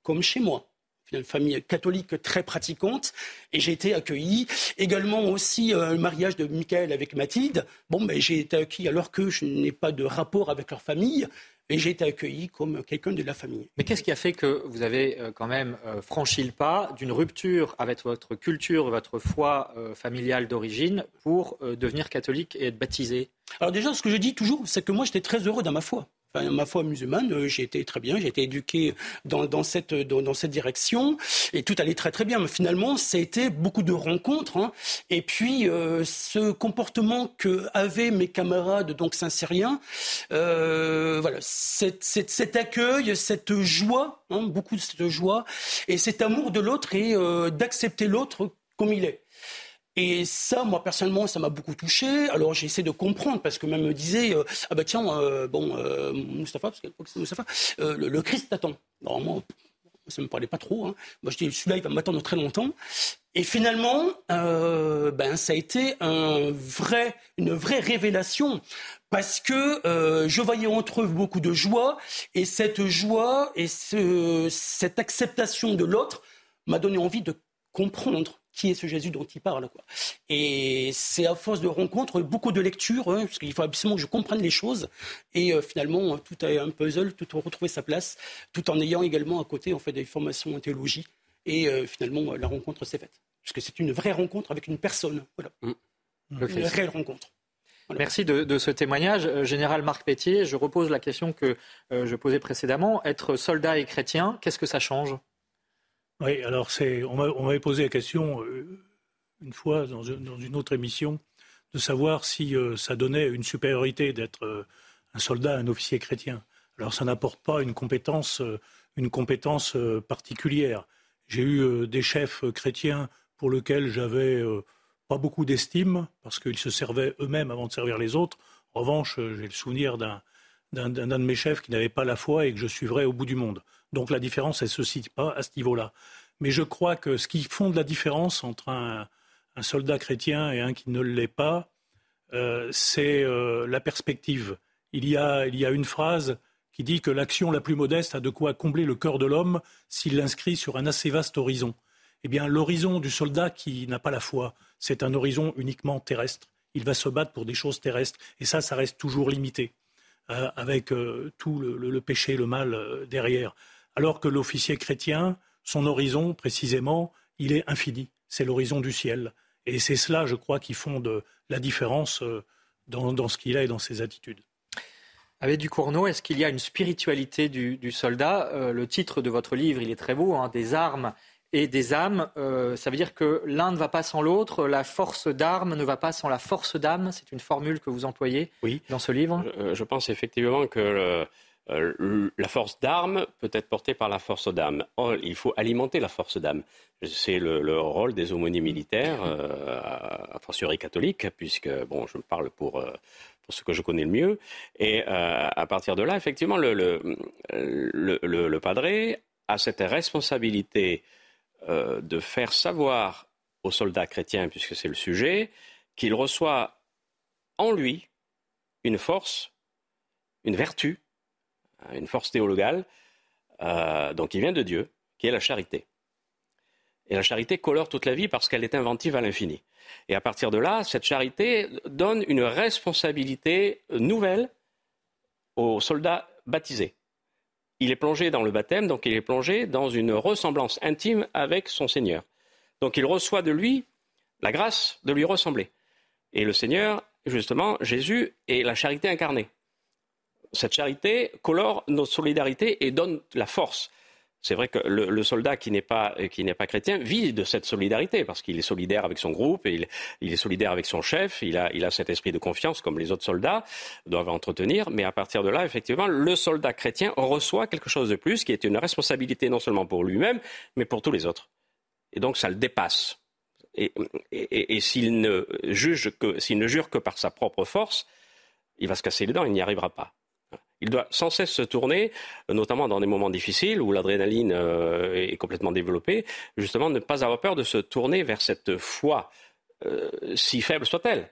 comme chez moi une famille catholique très pratiquante, et j'ai été accueilli. Également aussi le mariage de Michael avec Mathilde. Bon, ben, j'ai été accueilli alors que je n'ai pas de rapport avec leur famille, et j'ai été accueilli comme quelqu'un de la famille. Mais qu'est-ce qui a fait que vous avez euh, quand même euh, franchi le pas d'une rupture avec votre culture, votre foi euh, familiale d'origine pour devenir catholique et être baptisé? Alors déjà, ce que je dis toujours, c'est que moi j'étais très heureux dans ma foi ma foi musulmane, euh, j'ai été très bien, j'ai été éduqué dans, cette, dans, cette direction et tout allait très très bien. Mais finalement, ça a été beaucoup de rencontres. Hein. Et puis, euh, ce comportement que avaient mes camarades, donc saint-syriens, euh, voilà, cet, accueil, cette joie, hein, beaucoup de cette joie et cet amour de l'autre et d'accepter l'autre comme il est. Et ça, moi personnellement, ça m'a beaucoup touché. Alors j'ai essayé de comprendre parce que même me disait euh, ah bah tiens euh, bon euh, Moustapha parce que c'est Moustapha le, Christ t'attend. Normalement ça me parlait pas trop. Hein. Moi je dis celui-là il va m'attendre très longtemps. Et finalement ben ça a été un vrai une vraie révélation parce que je voyais entre eux beaucoup de joie et cette joie et ce, cette acceptation de l'autre m'a donné envie de comprendre qui est ce Jésus dont il parle. Quoi. Et c'est à force de rencontres, beaucoup de lectures, hein, parce qu'il faut absolument que je comprenne les choses. Et euh, finalement, tout est un puzzle, tout a retrouvé sa place, tout en ayant également à côté en fait, des formations en théologie. Et euh, finalement, la rencontre s'est faite. Parce que c'est une vraie rencontre avec une personne. Voilà. Mmh. Une réelle rencontre. Merci de, ce témoignage. Euh, Général Marc Pétier, je repose la question que je posais précédemment. Être soldat et chrétien, qu'est-ce que ça change? Oui, alors on m'avait posé la question euh, une fois dans, une autre émission de savoir si euh, ça donnait une supériorité d'être euh, un soldat, un officier chrétien. Alors ça n'apporte pas une compétence, particulière. J'ai eu des chefs chrétiens pour lesquels j'avais pas beaucoup d'estime parce qu'ils se servaient eux-mêmes avant de servir les autres. En revanche, j'ai le souvenir d'un de mes chefs qui n'avait pas la foi et que je suivrais au bout du monde. Donc la différence, elle ne se situe pas à ce niveau-là. Mais je crois que ce qui fonde la différence entre un, soldat chrétien et un qui ne l'est pas, euh, c'est euh, la perspective. Il y, a, une phrase qui dit que l'action la plus modeste a de quoi combler le cœur de l'homme s'il l'inscrit sur un assez vaste horizon. Eh bien, l'horizon du soldat qui n'a pas la foi, c'est un horizon uniquement terrestre. Il va se battre pour des choses terrestres. Et ça, ça reste toujours limité, euh, avec tout le, le, péché, le mal derrière alors que l'officier chrétien, son horizon, précisément, il est infini. C'est l'horizon du ciel. Et c'est cela, je crois, qui font de la différence dans, ce qu'il a et dans ses attitudes. Avec Ducournau, est-ce qu'il y a une spiritualité du, soldat? Le titre de votre livre, il est très beau, hein, des armes et des âmes. ça veut dire que l'un ne va pas sans l'autre, la force d'armes ne va pas sans la force d'âme. C'est une formule que vous employez dans ce livre? Je, pense effectivement que euh, la force d'armes peut être portée par la force d'âme. il faut alimenter la force d'âme. C'est le, rôle des aumôniers militaires, euh, a fortiori catholiques, puisque, je parle pour, euh, pour ce que je connais le mieux. Et euh, à partir de là, effectivement, le, le, le, padré a cette responsabilité de faire savoir aux soldats chrétiens, puisque c'est le sujet, qu'il reçoit en lui une force, une vertu une force théologale, euh, donc qui vient de Dieu, qui est la charité. Et la charité colore toute la vie parce qu'elle est inventive à l'infini. Et à partir de là, cette charité donne une responsabilité nouvelle aux soldats baptisés. Il est plongé dans le baptême, donc il est plongé dans une ressemblance intime avec son Seigneur. Donc il reçoit de lui la grâce de lui ressembler. Et le Seigneur, justement, Jésus, est la charité incarnée cette charité colore notre solidarité et donne la force. C'est vrai que le, soldat qui n'est pas chrétien vit de cette solidarité parce qu'il est solidaire avec son groupe, et il, est solidaire avec son chef, il a, cet esprit de confiance comme les autres soldats doivent entretenir. Mais à partir de là, effectivement, le soldat chrétien reçoit quelque chose de plus qui est une responsabilité non seulement pour lui-même, mais pour tous les autres. Et donc ça le dépasse. Et, s'il ne jure que par sa propre force, il va se casser les dents, il n'y arrivera pas. Il doit sans cesse se tourner, notamment dans des moments difficiles où l'adrénaline euh, est complètement développée, justement ne pas avoir peur de se tourner vers cette foi, euh, si faible soit-elle.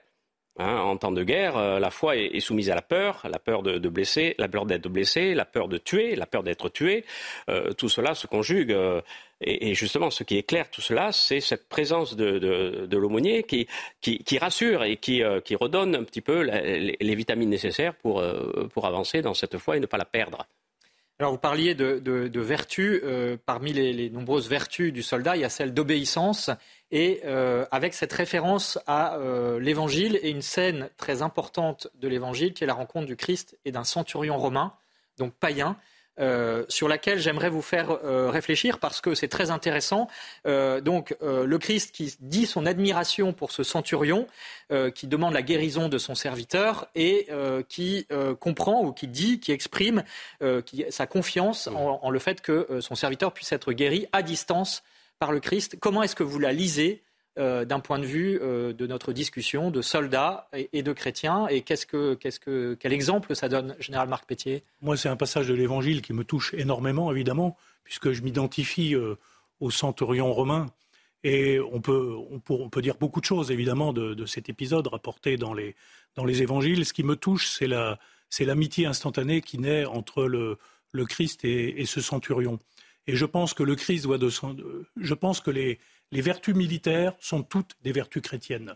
Hein, en temps de guerre, euh, la foi est, soumise à la peur, la peur de, blesser, la peur d'être blessé, la peur de tuer, la peur d'être tué. Euh, tout cela se conjugue. Euh, et, justement, ce qui éclaire tout cela, c'est cette présence de, l'aumônier qui, rassure et qui, redonne un petit peu les, vitamines nécessaires pour, pour avancer dans cette foi et ne pas la perdre. Vous parliez de, vertus. parmi les, nombreuses vertus du soldat, il y a celle d'obéissance et euh, avec cette référence à euh, l'évangile et une scène très importante de l'évangile qui est la rencontre du Christ et d'un centurion romain, donc païen, euh, sur laquelle j'aimerais vous faire réfléchir parce que c'est très intéressant. donc le Christ qui dit son admiration pour ce centurion, qui demande la guérison de son serviteur et qui comprend ou qui dit, qui exprime sa confiance en, le fait que son serviteur puisse être guéri à distance par le Christ. Comment est-ce que vous la lisez euh, d'un point de vue euh, de notre discussion de soldats et, de chrétiens Et qu'est-ce que, que, quel exemple ça donne, Général Marc Pétier? Moi, c'est un passage de l'Évangile qui me touche énormément, évidemment, puisque je m'identifie euh, au centurion romain. Et on peut, on, peut, dire beaucoup de choses, évidemment, de, cet épisode rapporté dans les, dans les évangiles. Ce qui me touche, c'est, la, l'amitié instantanée qui naît entre le, le Christ et, ce centurion. Et je pense que le Christ doit de je pense que les, les vertus militaires sont toutes des vertus chrétiennes.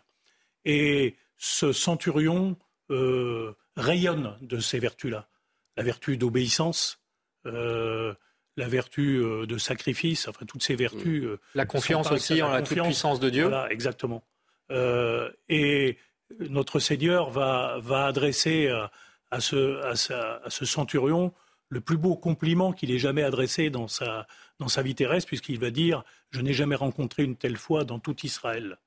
Et ce centurion euh, rayonne de ces vertus-là. La vertu d'obéissance, euh, la vertu euh, de sacrifice, enfin toutes ces vertus. la confiance aussi en la toute-puissance de Dieu. Voilà, exactement. et notre Seigneur va, va adresser à, ce, à, à ce centurion le plus beau compliment qu'il ait jamais adressé dans sa, dans sa vie terrestre, puisqu'il va dire Je n'ai jamais rencontré une telle foi dans tout Israël.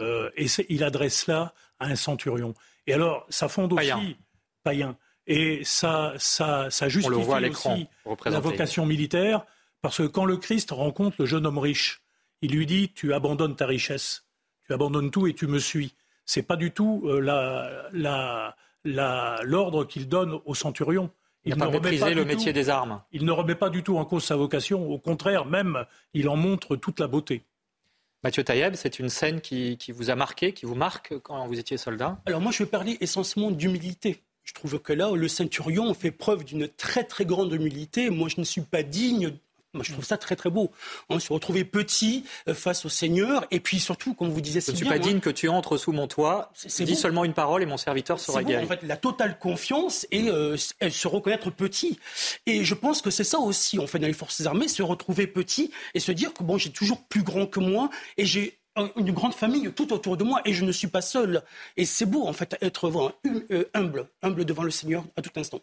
Euh, et il adresse cela à un centurion. Et alors, ça fonde aussi. Païen. Et ça, ça, ça justifie aussi la vocation militaire, parce que quand le Christ rencontre le jeune homme riche, il lui dit Tu abandonnes ta richesse, tu abandonnes tout et tu me suis. C'est pas du tout euh, l'ordre la, la, qu'il donne au centurion. Il, n'a pas méprisé le métier des armes. Il ne remet pas du tout en cause sa vocation. Au contraire, même, il en montre toute la beauté. Mathieu Taïeb, c'est une scène qui, vous a marqué, qui vous marque quand vous étiez soldat? Alors moi, je vais parler essentiellement d'humilité. Je trouve que là, le centurion fait preuve d'une très très grande humilité. Moi, je ne suis pas digne moi, je trouve ça très très beau. On se retrouver petit euh, face au Seigneur, et puis surtout, comme vous disiez, je ne suis pas digne que tu entres sous mon toit. Dis seulement une parole et mon serviteur sera guéri. en fait, la totale confiance et euh, se reconnaître petit. Et je pense que c'est ça aussi, on fait dans les forces armées, se retrouver petit et se dire que bon, j'ai toujours plus grand que moi et j'ai une grande famille tout autour de moi et je ne suis pas seul. Et c'est beau, en fait, être euh, humble, humble devant le Seigneur à tout instant.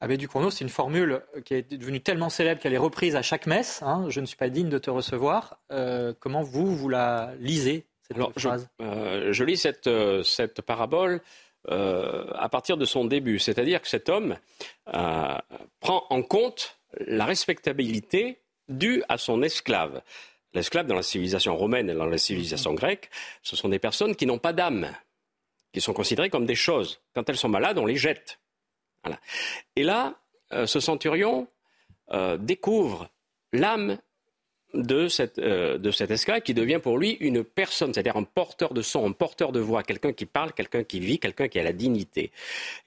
Abbé Ducournau, c'est une formule qui est devenue tellement célèbre qu'elle est reprise à chaque messe. Hein. je ne suis pas digne de te recevoir. Euh, comment vous, vous la lisez, cette phrase? je, je, lis cette, cette parabole à partir de son début. C'est-à-dire que cet homme prend en compte la respectabilité due à son esclave. L'esclave dans la civilisation romaine et dans la civilisation grecque, ce sont des personnes qui n'ont pas d'âme, qui sont considérées comme des choses. Quand elles sont malades, on les jette. Et là, euh, ce centurion euh, découvre l'âme de, cette, euh, cet esclave qui devient pour lui une personne, c'est-à-dire un porteur de son, un porteur de voix, quelqu'un qui parle, quelqu'un qui vit, quelqu'un qui a la dignité.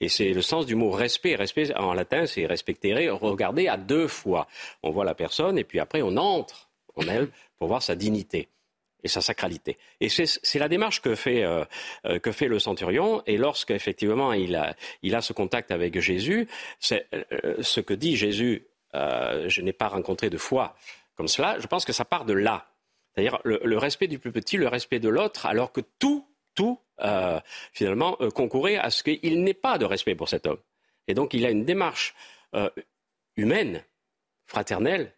Et c'est le sens du mot respect. Respect en latin, c'est respecter, regarder à deux fois. On voit la personne et puis après on entre en elle pour voir sa dignité et sa sacralité. Et c'est la démarche que fait, euh, euh, que fait le centurion. Et lorsqu'effectivement il a, il a ce contact avec Jésus, c'est ce que dit Jésus, je n'ai pas rencontré de foi comme cela, je pense que ça part de là. C'est-à-dire le, respect du plus petit, le respect de l'autre, alors que tout, tout, euh, finalement, euh, concourait à ce qu'il n'ait pas de respect pour cet homme. Et donc il a une démarche euh, humaine, fraternelle,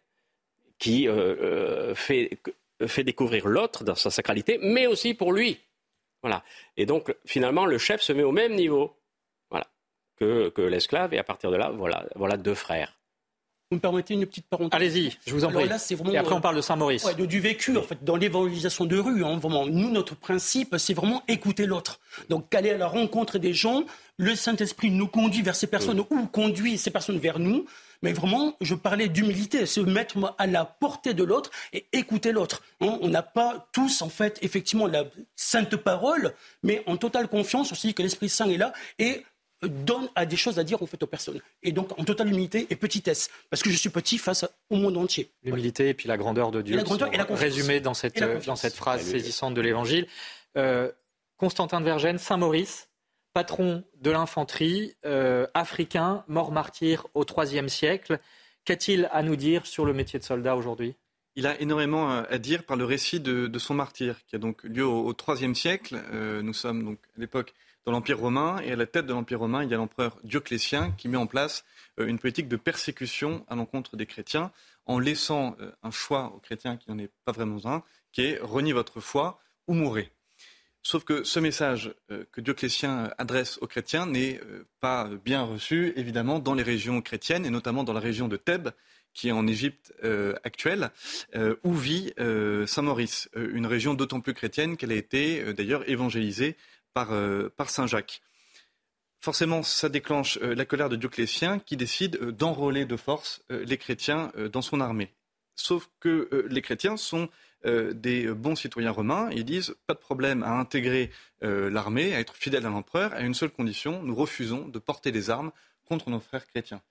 qui fait, fait découvrir l'autre dans sa sacralité, mais aussi pour lui. Voilà. Et donc finalement, le chef se met au même niveau voilà, que, que l'esclave, et à partir de là, voilà, voilà deux frères. Vous me permettez une petite parenthèse? Allez-y, je vous en prie. Et après, on parle de Saint-Maurice. Ouais, de, du vécu, en fait, dans l'évangélisation de rue. Hein, vraiment, nous, notre principe, c'est vraiment écouter l'autre. Donc, aller à la rencontre des gens. Le Saint-Esprit nous conduit vers ces personnes ou conduit ces personnes vers nous. Mais vraiment, je parlais d'humilité, se mettre à la portée de l'autre et écouter l'autre. Hein. on n'a pas tous, en fait, effectivement, la sainte parole, mais en totale confiance aussi que l'Esprit Saint est là et donne à des choses à dire en fait aux personnes. Et donc en totale humilité et petitesse, parce que je suis petit face au monde entier. L'humilité et puis la grandeur de Dieu, résumés dans cette, dans cette phrase saisissante de l'Évangile. Euh, Constantin de Vergennes, Saint-Maurice, patron de l'infanterie, euh, africain, mort martyr au IIIe siècle. Qu'a-t-il à nous dire sur le métier de soldat aujourd'hui? Il a énormément à dire par le récit de, son martyr, qui a donc lieu au IIIe siècle. Euh, nous sommes donc à l'époque dans l'Empire romain. Et à la tête de l'Empire romain, il y a l'empereur Dioclétien qui met en place euh, une politique de persécution à l'encontre des chrétiens en laissant un choix aux chrétiens qui n'en est pas vraiment un, qui est reniez votre foi ou mourrez. Sauf que ce message euh, que Dioclétien adresse aux chrétiens n'est pas bien reçu, évidemment, dans les régions chrétiennes, et notamment dans la région de Thèbes, qui est en Égypte actuelle, où vit Saint Maurice, une région d'autant plus chrétienne qu'elle a été d'ailleurs évangélisée euh, par, Saint Jacques. Forcément, ça déclenche euh, la colère de Dioclétien qui décide euh, d'enrôler de force les chrétiens dans son armée. Sauf que les chrétiens sont des bons citoyens romains. Ils disent pas de problème à intégrer l'armée, à être fidèles à l'empereur, à une seule condition nous refusons de porter des armes contre nos frères chrétiens.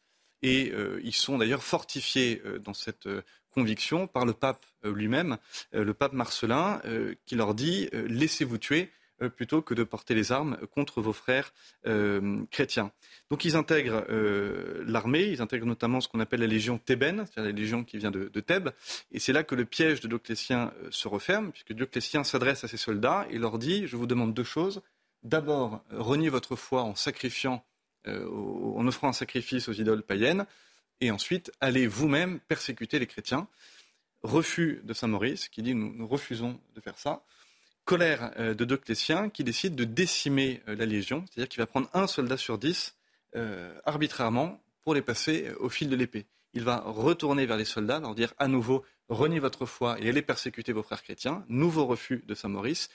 Et ils sont d'ailleurs fortifiés dans cette conviction par le pape lui-même, le pape Marcelin, qui leur dit laissez-vous tuer euh, plutôt que de porter les armes contre vos frères euh, chrétiens. Donc ils intègrent euh, l'armée, ils intègrent notamment ce qu'on appelle la légion thébaine, c'est-à-dire la légion qui vient de, Thèbes, et c'est là que le piège de Dioclétien se referme, puisque Dioclétien s'adresse à ses soldats et leur dit, je vous demande deux choses. D'abord, reniez votre foi en sacrifiant, en offrant un sacrifice aux idoles païennes, et ensuite, allez vous-même persécuter les chrétiens. Refus de Saint Maurice, qui dit nous refusons de faire ça colère euh, de Dioclétien qui décide de décimer euh, la Légion, c'est-à-dire qu'il va prendre un soldat sur dix euh, arbitrairement pour les passer au fil de l'épée. Il va retourner vers les soldats, leur dire à nouveau reniez votre foi et allez persécuter vos frères chrétiens. Nouveau refus de Saint Maurice.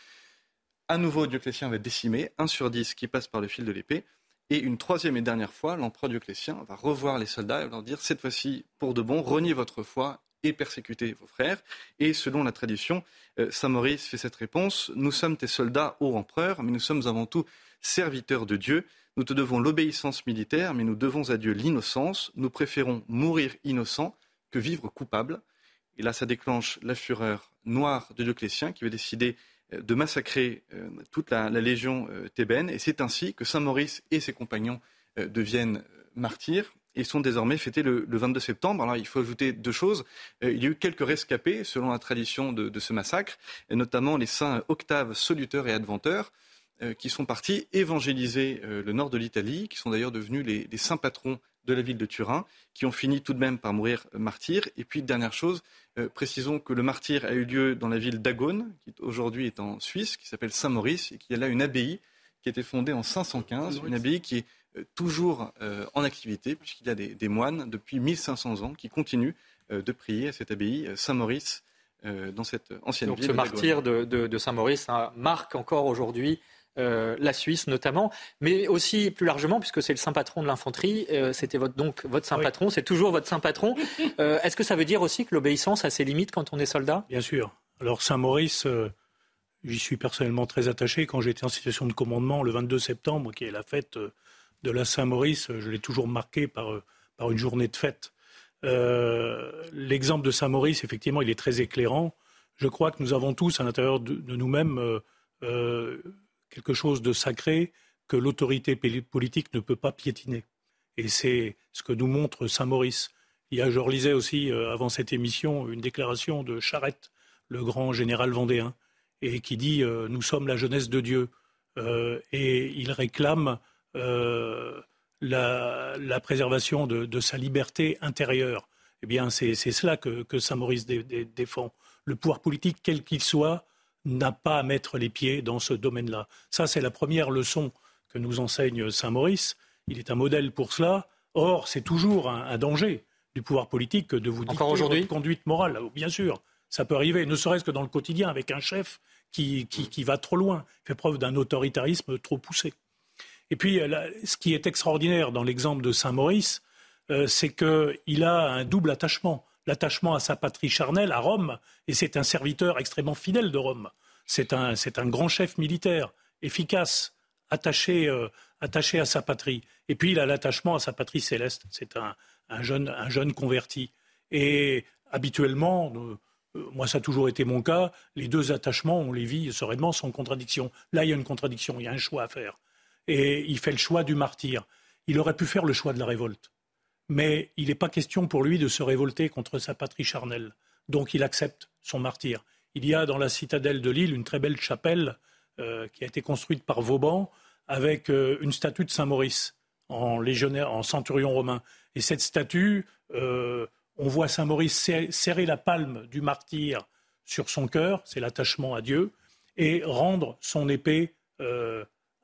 À nouveau, Dioclétien va décimer un sur dix qui passe par le fil de l'épée. Et une troisième et dernière fois, l'empereur Dioclétien va revoir les soldats et leur dire cette fois-ci, pour de bon, reniez votre foi et persécuter vos frères. Et selon la tradition, euh, Saint Maurice fait cette réponse Nous sommes tes soldats, ô empereur, mais nous sommes avant tout serviteurs de Dieu. Nous te devons l'obéissance militaire, mais nous devons à Dieu l'innocence. Nous préférons mourir innocent que vivre coupable. Et là, ça déclenche la fureur noire de Dioclétien qui va décider euh, de massacrer euh, toute la, légion thébaine. Et c'est ainsi que Saint Maurice et ses compagnons deviennent martyrs et sont désormais fêtés le, 22 septembre. Alors il faut ajouter deux choses. Euh, il y a eu quelques rescapés selon la tradition de, ce massacre, et notamment les saints Octave, Soluteur et Adventeur, euh, qui sont partis évangéliser euh, le nord de l'Italie, qui sont d'ailleurs devenus les, saints patrons de la ville de Turin, qui ont fini tout de même par mourir martyrs. Et puis, dernière chose, précisons que le martyr a eu lieu dans la ville d'Agone, qui aujourd'hui est en Suisse, qui s'appelle Saint-Maurice, et qui a là une abbaye qui a été fondée en 515, une abbaye qui est toujours euh, en activité, puisqu'il y a des, moines depuis 1500 ans qui continuent euh, de prier à cette abbaye Saint-Maurice dans cette ancienne Donc, ville. Ce martyr de, Saint-Maurice hein, marque encore aujourd'hui la Suisse notamment, mais aussi plus largement, puisque c'est le saint patron de l'infanterie, c'était votre, donc votre saint patron, c'est toujours votre saint patron. Est-ce que ça veut dire aussi que l'obéissance a ses limites quand on est soldat? Bien sûr. Alors Saint-Maurice, j'y suis personnellement très attaché. Quand j'étais en situation de commandement le 22 septembre, qui est la fête de la Saint-Maurice, je l'ai toujours marqué par, euh, par une journée de fête. Euh, l'exemple de Saint-Maurice, effectivement, il est très éclairant. Je crois que nous avons tous à l'intérieur de, nous-mêmes euh, quelque chose de sacré que l'autorité politique ne peut pas piétiner. Et c'est ce que nous montre Saint-Maurice. Il y a, je relisais aussi avant cette émission une déclaration de Charette, le grand général vendéen, et qui dit Nous sommes la jeunesse de Dieu. et il réclame euh, la, préservation de, sa liberté intérieure. Eh bien, c'est cela que, Saint-Maurice défend. Le pouvoir politique, quel qu'il soit, n'a pas à mettre les pieds dans ce domaine-là. Ça, c'est la première leçon que nous enseigne Saint-Maurice. Il est un modèle pour cela. Or, c'est toujours un, danger du pouvoir politique de vous Encore aujourd'hui conduite morale. Bien sûr, ça peut arriver, ne serait-ce que dans le quotidien, avec un chef qui, qui va trop loin, fait preuve d'un autoritarisme trop poussé. Et puis, euh, ce qui est extraordinaire dans l'exemple de Saint-Maurice, euh, c'est qu'il a un double attachement. L'attachement à sa patrie charnelle, à Rome, et c'est un serviteur extrêmement fidèle de Rome. C'est un, grand chef militaire, efficace, attaché, euh, attaché à sa patrie. Et puis, il a l'attachement à sa patrie céleste. C'est un, jeune, un jeune converti. Et habituellement, moi, ça a toujours été mon cas, les deux attachements, on les vit sereinement sans contradiction. Là, il y a une contradiction, il y a un choix à faire et il fait le choix du martyr. Il aurait pu faire le choix de la révolte. Mais il n'est pas question pour lui de se révolter contre sa patrie charnelle. Donc il accepte son martyr. Il y a dans la citadelle de Lille une très belle chapelle euh, qui a été construite par Vauban avec euh, une statue de Saint-Maurice en légionnaire, en centurion romain. Et cette statue, euh, on voit Saint-Maurice serrer la palme du martyr sur son cœur, c'est l'attachement à Dieu, et rendre son épée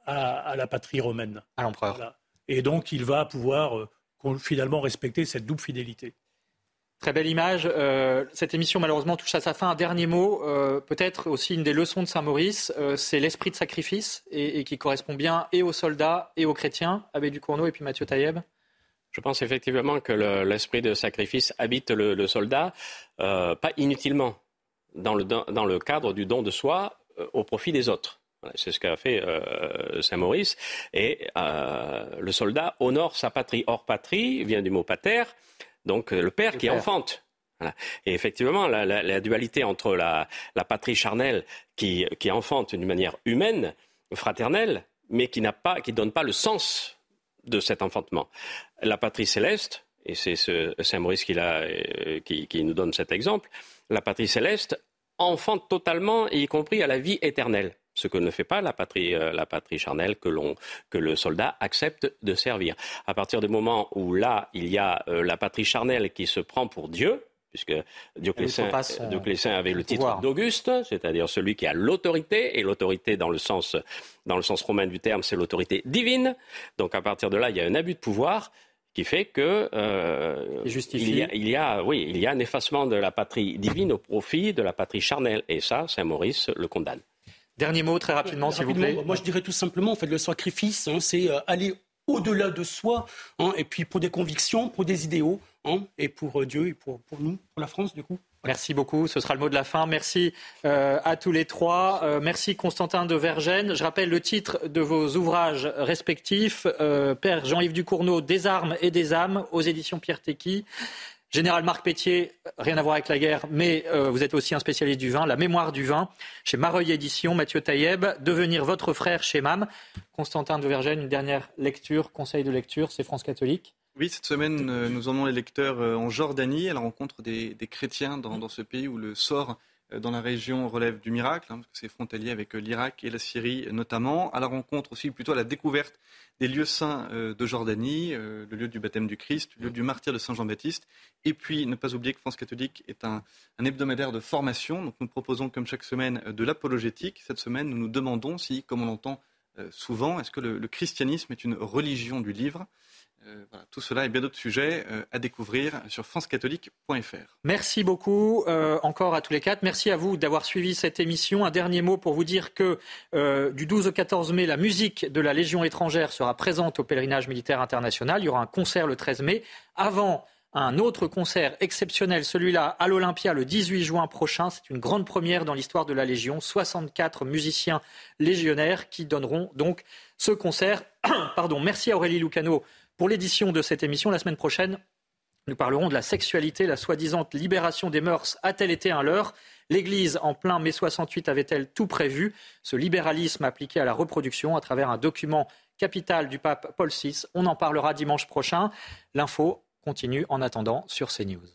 à, la patrie romaine. À l'empereur. Et donc, il va pouvoir euh, finalement respecter cette double fidélité. Très belle image. Euh, cette émission, malheureusement, touche à sa fin. Un dernier mot, euh, peut-être aussi une des leçons de Saint-Maurice, c'est l'esprit de sacrifice et, qui correspond bien et aux soldats et aux chrétiens. Abbé Ducournau et puis Mathieu Taïeb. Je pense effectivement que l'esprit de sacrifice habite le, soldat, pas inutilement, dans le, dans le cadre du don de soi au profit des autres. C'est ce qu'a fait euh, Saint-Maurice. Et euh, le soldat honore sa patrie. Hors patrie vient du mot pater, donc euh, le père qui enfante. Et effectivement, la, dualité entre la, patrie charnelle qui, enfante d'une manière humaine, fraternelle, mais qui ne donne pas le sens de cet enfantement. La patrie céleste, et c'est Saint-Maurice qui, qui nous donne cet exemple, la patrie céleste enfante totalement, y compris à la vie éternelle ce que ne fait pas la patrie, euh, la patrie charnelle que, que le soldat accepte de servir. À partir du moment où là, il y a euh, la patrie charnelle qui se prend pour Dieu, puisque Dioclétien, avait le titre d'Auguste, c'est-à-dire celui qui a l'autorité, et l'autorité dans le sens, dans le sens romain du terme, c'est l'autorité divine. Donc à partir de là, il y a un abus de pouvoir qui fait que euh, il, y a, il, y a, oui, il y a un effacement de la patrie divine au profit de la patrie charnelle, et ça, Saint Maurice le condamne. Dernier mot, très rapidement, s'il vous plaît. Moi, je dirais tout simplement, en fait, le sacrifice, hein, c'est euh, aller au-delà de soi, hein, et puis pour des convictions, pour des idéaux, hein, et pour euh, Dieu et pour, pour, nous, pour la France, du coup. Merci beaucoup, ce sera le mot de la fin. Merci euh, à tous les trois. merci Constantin de Vergène. Je rappelle le titre de vos ouvrages respectifs. Père Jean-Yves Ducournau, Des armes et des âmes, aux éditions Pierre Tequi. Général Marc Pétier, rien à voir avec la guerre, mais euh, vous êtes aussi un spécialiste du vin, la mémoire du vin, chez Mareuil Édition, Mathieu Taïeb, devenir votre frère chez MAM. Constantin de Vergène, une dernière lecture, conseil de lecture, c'est France catholique. Oui, cette semaine, euh, nous emmenons les lecteurs euh, en Jordanie à la rencontre des, chrétiens dans, ce pays où le sort dans la région relève du miracle, hein, parce que c'est frontalier avec l'Irak et la Syrie notamment, à la rencontre aussi plutôt à la découverte des lieux saints de Jordanie, le lieu du baptême du Christ, le lieu du martyr de Saint Jean-Baptiste, et puis ne pas oublier que France catholique est un, hebdomadaire de formation, donc nous proposons comme chaque semaine de l'apologétique. Cette semaine, nous nous demandons si, comme on l'entend souvent, est-ce que le christianisme est une religion du livre? Euh, tout cela et bien d'autres sujets euh, à découvrir sur francecatholique.fr. Merci beaucoup euh, encore à tous les quatre. Merci à vous d'avoir suivi cette émission. Un dernier mot pour vous dire que du 12 au 14 mai, la musique de la Légion étrangère sera présente au pèlerinage militaire international. Il y aura un concert le 13 mai. Avant un autre concert exceptionnel, celui-là à l'Olympia le 18 juin prochain. C'est une grande première dans l'histoire de la Légion. 64 musiciens légionnaires qui donneront donc ce concert. Pardon. Merci à Aurélie Lucano pour l'édition de cette émission, la semaine prochaine, nous parlerons de la sexualité, la soi-disant libération des mœurs a-t-elle été un leurre? L'Église, en plein mai 68, avait-elle tout prévu? Ce libéralisme appliqué à la reproduction à travers un document capital du pape Paul VI. On en parlera dimanche prochain. L'info continue en attendant sur CNews.